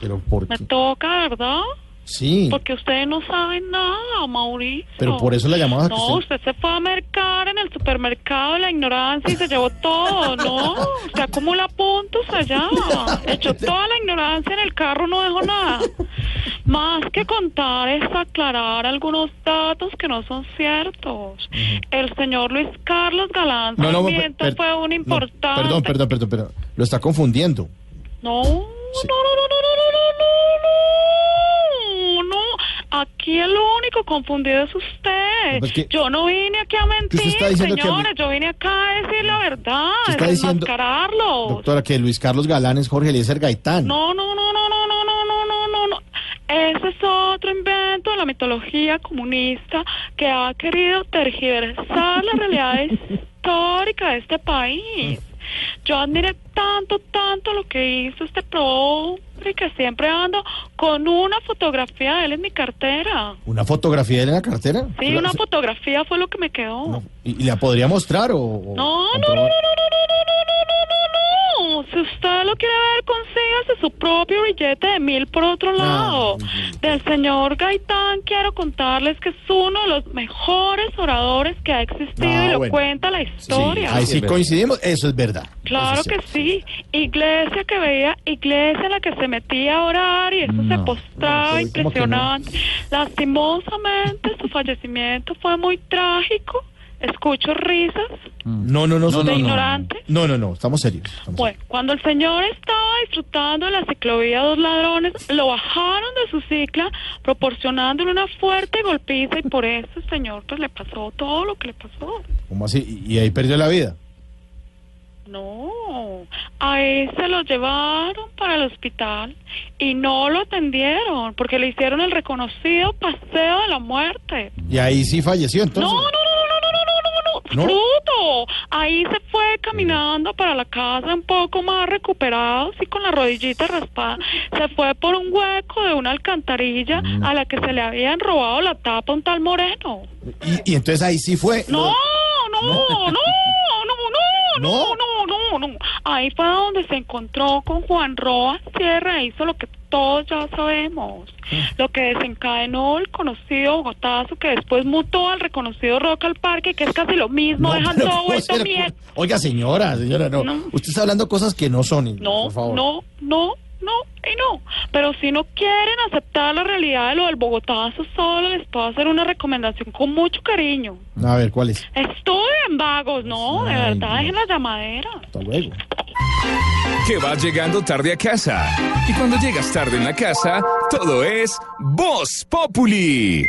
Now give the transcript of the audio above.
Pero ¿por Me toca, ¿verdad? Sí, Porque ustedes no saben nada, Mauricio. pero por eso la llamaba. que No, usted- usted se fue a mercar en el supermercado de la ignorancia y se llevó todo, ¿no? Usted acumula puntos allá. Echó toda la ignorancia en el carro, no dejó nada. Más que contar es aclarar algunos datos que no son ciertos. El señor Luis Carlos Galán No, no, fue un no, importante... perdón, perdón, perdón, perdón. Lo está confundiendo. Sí. no, no, no, no, Aquí el único confundido es usted. Pues que- yo no vine aquí a mentir, diciendo que Yo vine acá a decir la verdad, diciendo- desenmascararlos. Doctora, que Luis Carlos Galán es Jorge Eliezer Gaitán. No, no, no, no, no, no, no, no, no, no, no. Ese es otro invento de la mitología comunista que ha querido tergiversar la realidad histórica de este país. Yo admiré tanto, tanto lo que hizo este hombre que siempre ando con una fotografía de él en mi cartera. ¿Una fotografía de él en la cartera? Sí, ¿Se- una fotografía fue lo que me quedó. ¿Y, la podría mostrar o...? No, no, no, no, no, no, billete de mil por otro lado. mm, Del señor Gaitán quiero contarles que es uno de los mejores oradores que ha existido Ah, y lo bueno. cuenta la Sí, historia. ahí sí coincidimos, eso es verdad. Claro que sí. Iglesia que veía, iglesia en la que se metía a orar y eso se No, postraba, no, ¿cómo que no? impresionante. Lastimosamente su fallecimiento fue muy trágico. Escucho risas. No, no, no. ¿De no, no, ignorantes? No, no, no, estamos serios. estamos Bueno, cuando el señor estaba disfrutando de la ciclovía dos ladrones, lo bajaron de su cicla, proporcionándole una fuerte golpiza y por eso el señor pues le pasó todo lo que le pasó. ¿Cómo así? ¿Y ahí perdió la vida? No, a él se lo llevaron para el hospital y no lo atendieron porque le hicieron el reconocido paseo de la muerte. Y ahí sí falleció, No, entonces. no, no, no, no, no, no, no, no, ¿No? fruto. Ahí se fue caminando para la casa un poco más recuperado, sí, con la rodillita raspada. Se fue por un hueco de una alcantarilla a la que se le habían robado la tapa a un tal Moreno. Y, y entonces ahí sí fue. No, no, no, no, no, no, ¿No? no, no, no. Ahí fue donde se encontró con Juan Roa Sierra, hizo lo que todos ya sabemos. Lo que desencadenó el conocido Bogotazo, que después mutó al reconocido Rock al Parque, que es casi lo mismo, No, dejan todo ¿cómo vuelto mierda. Oiga, señora, señora, no. No. Usted está hablando cosas que no son. No, por favor. no, no, no y no. Pero si no quieren aceptar la realidad de lo del Bogotazo, solo les puedo hacer una recomendación con mucho cariño. A ver, ¿cuál es? Estudien vagos, ¿no? De Ay, verdad, no. dejen la llamadera. Hasta luego. Que vas llegando tarde a casa. Y cuando llegas tarde en la casa, todo es Voz Populi.